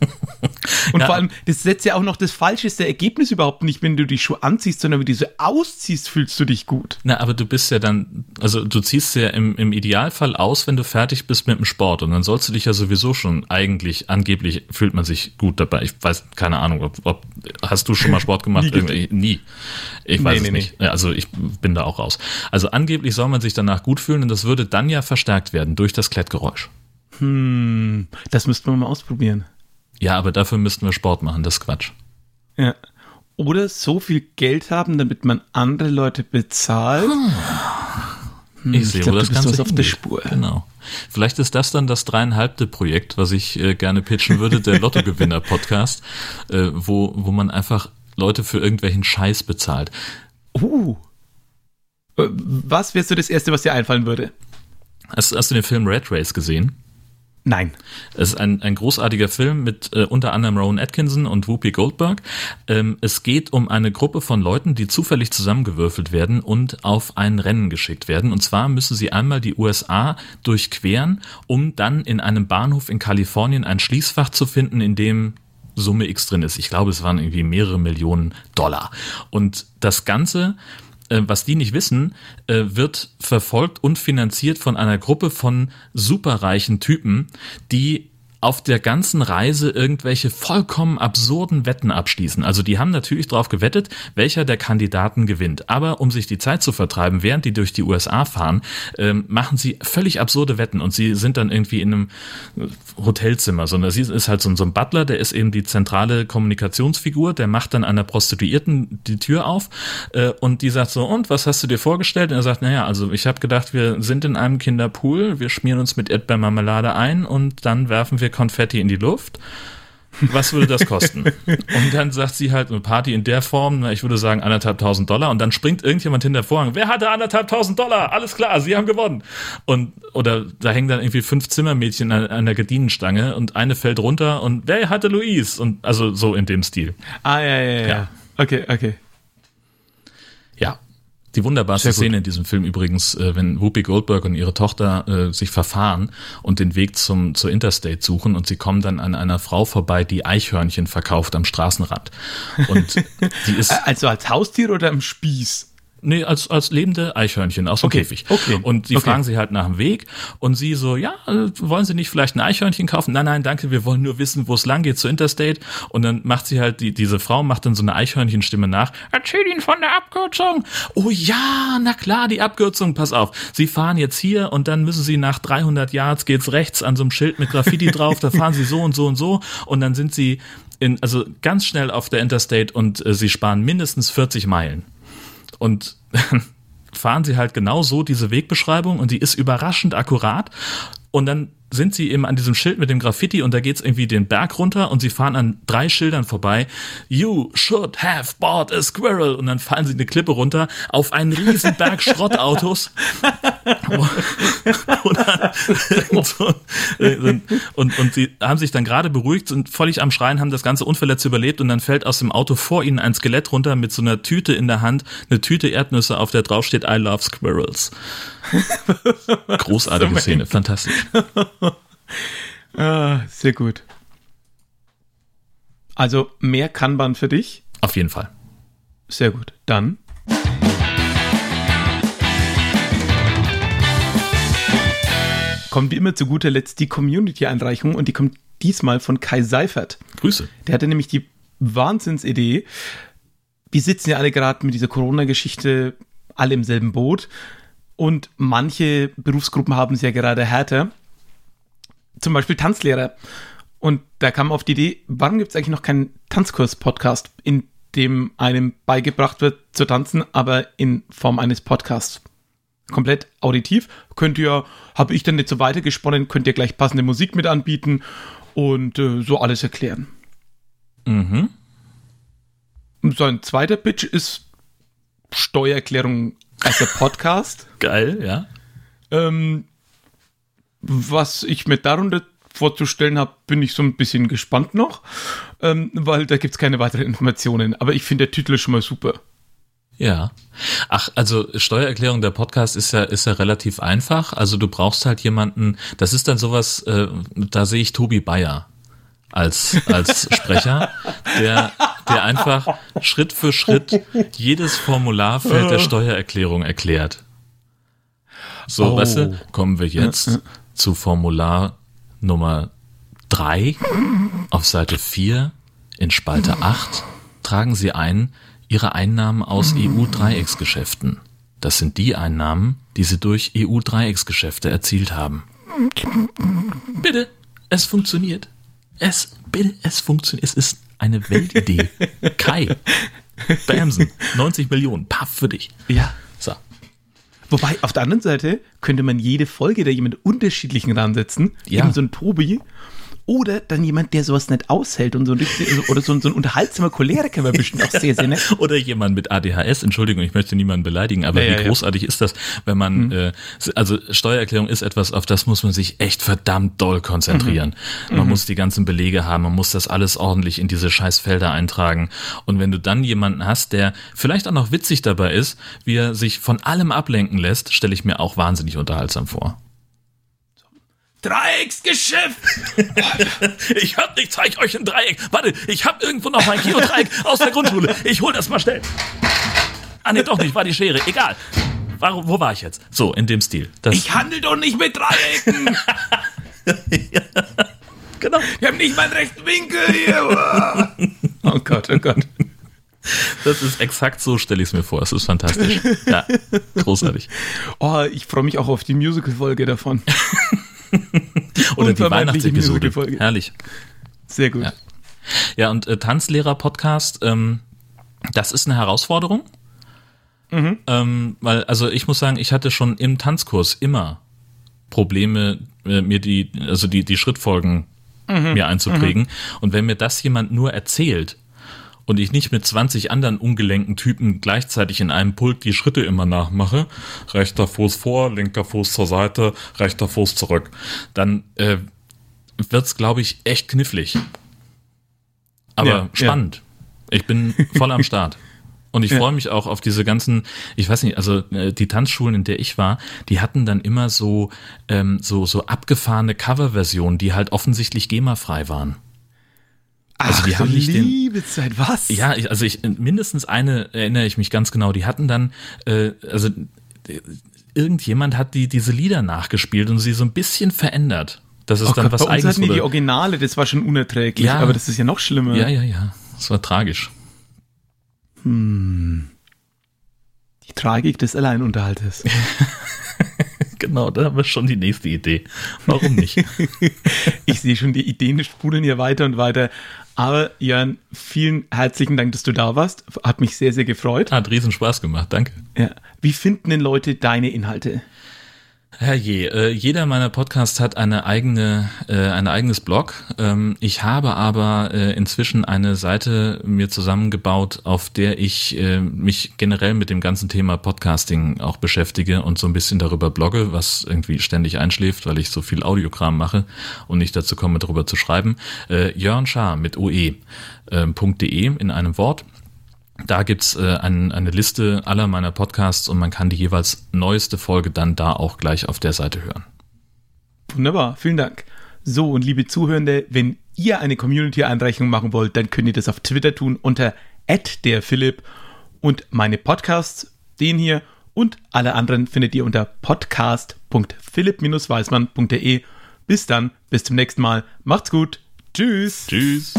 (laughs) (laughs) Und ja. vor allem, das setzt ja auch noch das falscheste Ergebnis überhaupt nicht, wenn du die Schuhe anziehst, sondern wenn du sie ausziehst, fühlst du dich gut. Na, aber du bist ja dann, also du ziehst ja im, im Idealfall aus, wenn du fertig bist mit dem Sport. Und dann sollst du dich ja sowieso schon eigentlich, angeblich fühlt man sich gut dabei. Ich weiß, keine Ahnung, ob, ob hast du schon mal Sport gemacht? (laughs) nie. nie. Ich weiß nee, nee, nicht. Nee. Also ich bin da auch raus. Also angeblich soll man sich danach gut fühlen und das würde dann ja verstärkt werden durch das Klettgeräusch. Hm, das müssten wir mal ausprobieren. Ja, aber dafür müssten wir Sport machen, das ist Quatsch. Ja. Oder so viel Geld haben, damit man andere Leute bezahlt. Hm, ich sehe, ich glaub, wo das Ganze was auf der Spur. Genau. Vielleicht ist das dann das dreieinhalbte Projekt, was ich äh, gerne pitchen würde, der (laughs) Lottogewinner-Podcast, äh, wo, wo man einfach Leute für irgendwelchen Scheiß bezahlt. Uh. Äh, was wäre so das Erste, was dir einfallen würde? Hast, hast du den Film Red Race gesehen? Nein. Es ist ein, ein großartiger Film mit äh, unter anderem Rowan Atkinson und Whoopi Goldberg. Ähm, es geht um eine Gruppe von Leuten, die zufällig zusammengewürfelt werden und auf ein Rennen geschickt werden. Und zwar müssen sie einmal die USA durchqueren, um dann in einem Bahnhof in Kalifornien ein Schließfach zu finden, in dem Summe X drin ist. Ich glaube, es waren irgendwie mehrere Millionen Dollar. Und das Ganze äh, was die nicht wissen, äh, wird verfolgt und finanziert von einer Gruppe von superreichen Typen, die auf der ganzen Reise irgendwelche vollkommen absurden Wetten abschließen. Also die haben natürlich darauf gewettet, welcher der Kandidaten gewinnt. Aber um sich die Zeit zu vertreiben, während die durch die USA fahren, ähm, machen sie völlig absurde Wetten und sie sind dann irgendwie in einem Hotelzimmer, sondern sie ist halt so, so ein Butler, der ist eben die zentrale Kommunikationsfigur, der macht dann einer Prostituierten die Tür auf äh, und die sagt so, und was hast du dir vorgestellt? Und er sagt, naja, also ich habe gedacht, wir sind in einem Kinderpool, wir schmieren uns mit Erdbeermarmelade ein und dann werfen wir Konfetti in die Luft. Was würde das kosten? (laughs) und dann sagt sie halt eine Party in der Form, ich würde sagen anderthalb tausend Dollar und dann springt irgendjemand hinter der Vorhang. Wer hatte anderthalb tausend Dollar? Alles klar, sie haben gewonnen. Und, oder da hängen dann irgendwie fünf Zimmermädchen an, an der Gardinenstange und eine fällt runter und wer hatte Louise? Und also so in dem Stil. Ah, ja, ja, ja. ja. Okay, okay. Die wunderbarste Szene in diesem Film übrigens, äh, wenn Whoopi Goldberg und ihre Tochter äh, sich verfahren und den Weg zum zur Interstate suchen und sie kommen dann an einer Frau vorbei, die Eichhörnchen verkauft am Straßenrand. Und (laughs) die ist also als Haustier oder im Spieß? Nee, als, als lebende Eichhörnchen aus dem okay. Käfig. Okay. Und die okay. fragen sie halt nach dem Weg und sie so, ja, wollen Sie nicht vielleicht ein Eichhörnchen kaufen? Nein, nein, danke, wir wollen nur wissen, wo es lang geht zur Interstate. Und dann macht sie halt, die, diese Frau macht dann so eine Eichhörnchenstimme nach. Erzähl Ihnen von der Abkürzung. Oh ja, na klar, die Abkürzung, pass auf. Sie fahren jetzt hier und dann müssen Sie nach 300 Yards geht's rechts an so einem Schild mit Graffiti drauf, da fahren Sie so und so und so und dann sind Sie in, also ganz schnell auf der Interstate und äh, Sie sparen mindestens 40 Meilen. Und fahren sie halt genau so diese Wegbeschreibung und die ist überraschend akkurat. Und dann sind sie eben an diesem Schild mit dem Graffiti und da geht's irgendwie den Berg runter und sie fahren an drei Schildern vorbei. You should have bought a squirrel. Und dann fallen sie eine Klippe runter auf einen riesen Berg (laughs) Schrottautos. (laughs) und, und sie haben sich dann gerade beruhigt, sind völlig am Schreien, haben das Ganze unverletzt überlebt und dann fällt aus dem Auto vor ihnen ein Skelett runter mit so einer Tüte in der Hand, eine Tüte Erdnüsse, auf der drauf steht I love squirrels. (laughs) Großartige Szene, fantastisch. (laughs) ah, sehr gut. Also mehr Kanban für dich? Auf jeden Fall. Sehr gut. Dann. Kommt wie immer zu guter Letzt die Community-Einreichung und die kommt diesmal von Kai Seifert. Grüße. Der hatte nämlich die Wahnsinnsidee. Wir sitzen ja alle gerade mit dieser Corona-Geschichte alle im selben Boot und manche Berufsgruppen haben es ja gerade härter. Zum Beispiel Tanzlehrer. Und da kam auf die Idee, warum gibt es eigentlich noch keinen Tanzkurs-Podcast, in dem einem beigebracht wird zu tanzen, aber in Form eines Podcasts? Komplett auditiv. Könnt ihr, habe ich dann nicht so weitergesponnen, könnt ihr gleich passende Musik mit anbieten und äh, so alles erklären. Mhm. So ein zweiter Pitch ist Steuererklärung als Podcast. (laughs) Geil, ja. Ähm, was ich mir darunter vorzustellen habe, bin ich so ein bisschen gespannt noch, ähm, weil da gibt es keine weiteren Informationen. Aber ich finde der Titel schon mal super. Ja. Ach, also Steuererklärung der Podcast ist ja ist ja relativ einfach. Also du brauchst halt jemanden. Das ist dann sowas. Äh, da sehe ich Tobi Bayer als als (laughs) Sprecher, der der einfach Schritt für Schritt jedes Formularfeld der Steuererklärung erklärt. So, oh. weißt du, kommen wir jetzt zu Formular Nummer 3 auf Seite 4 in Spalte 8 tragen Sie ein Ihre Einnahmen aus EU-Dreiecksgeschäften. Das sind die Einnahmen, die Sie durch EU-Dreiecksgeschäfte erzielt haben. Bitte, es funktioniert. Es, bitte, es funktioniert. Es ist eine Weltidee. Kai. Bamsen. 90 Millionen. Paff für dich. Ja. Wobei, auf der anderen Seite könnte man jede Folge da jemand unterschiedlichen ransetzen. Ja. Eben so ein Tobi oder dann jemand, der sowas nicht aushält und so ein oder so ein, so ein unterhaltsamer Choleriker wäre bestimmt auch sehr, sehr nett. (laughs) oder jemand mit ADHS, Entschuldigung, ich möchte niemanden beleidigen, aber ja, wie ja, großartig ja. ist das, wenn man, mhm. äh, also Steuererklärung ist etwas, auf das muss man sich echt verdammt doll konzentrieren. Mhm. Man mhm. muss die ganzen Belege haben, man muss das alles ordentlich in diese Scheißfelder eintragen. Und wenn du dann jemanden hast, der vielleicht auch noch witzig dabei ist, wie er sich von allem ablenken lässt, stelle ich mir auch wahnsinnig unterhaltsam vor. Dreiecksgeschäft. ich hab nicht, zeig euch ein Dreieck. Warte, ich hab irgendwo noch mein Kino-Dreieck (laughs) aus der Grundschule. Ich hol das mal schnell. Ah, nee, doch nicht, war die Schere. Egal. Warum, wo war ich jetzt? So, in dem Stil. Das ich handel doch nicht mit Dreiecken. ja, (laughs) genau. Ich hab nicht meinen rechten Winkel hier. oh Gott, oh Gott. Das ist exakt so, stelle ich es mir vor. Es ist fantastisch. Ja, großartig. Oh, ich freue mich auch auf die Musical-Folge davon. (laughs) Oder die Weihnachtsepisode. Herrlich. Sehr gut. Ja, ja und äh, Tanzlehrer-Podcast, ähm, das ist eine Herausforderung. Mhm. Ähm, weil, also ich muss sagen, ich hatte schon im Tanzkurs immer Probleme, äh, mir die, also die, die Schrittfolgen mhm. mir einzuprägen. Mhm. Und wenn mir das jemand nur erzählt, und ich nicht mit 20 anderen ungelenken Typen gleichzeitig in einem Pult die Schritte immer nachmache, rechter Fuß vor, linker Fuß zur Seite, rechter Fuß zurück, dann äh, wird's, glaube ich, echt knifflig. Aber ja, spannend. Ja. Ich bin voll am Start. Und ich ja. freue mich auch auf diese ganzen, ich weiß nicht, also äh, die Tanzschulen, in der ich war, die hatten dann immer so, ähm, so, so abgefahrene Coverversionen, die halt offensichtlich GEMA-frei waren. Also die Ach, haben nicht liebe den, Zeit, was? Ja, also ich mindestens eine erinnere ich mich ganz genau. Die hatten dann, äh, also irgendjemand hat die diese Lieder nachgespielt und sie so ein bisschen verändert. Das ist oh dann Gott, was bei uns eigenes. Hatten die, die Originale, das war schon unerträglich, ja, aber das ist ja noch schlimmer. Ja, ja, ja. Das war tragisch. Hm. Die Tragik des Alleinunterhaltes. (laughs) Genau, da haben wir schon die nächste Idee. Warum nicht? (laughs) ich sehe schon, die Ideen sprudeln hier weiter und weiter. Aber Jörn, vielen herzlichen Dank, dass du da warst. Hat mich sehr, sehr gefreut. Hat riesen Spaß gemacht, danke. Ja. Wie finden denn Leute deine Inhalte? Herrje, äh, jeder meiner Podcasts hat eine eigene, äh, ein eigenes Blog. Ähm, ich habe aber äh, inzwischen eine Seite mir zusammengebaut, auf der ich äh, mich generell mit dem ganzen Thema Podcasting auch beschäftige und so ein bisschen darüber blogge, was irgendwie ständig einschläft, weil ich so viel Audiokram mache und nicht dazu komme, darüber zu schreiben. Äh, Jörn Schaar mit oe.de äh, in einem Wort. Da gibt's äh, ein, eine Liste aller meiner Podcasts und man kann die jeweils neueste Folge dann da auch gleich auf der Seite hören. Wunderbar, vielen Dank. So, und liebe Zuhörende, wenn ihr eine Community-Einreichung machen wollt, dann könnt ihr das auf Twitter tun unter derphilipp und meine Podcasts, den hier und alle anderen findet ihr unter podcast.philipp-weismann.de. Bis dann, bis zum nächsten Mal. Macht's gut. Tschüss. Tschüss.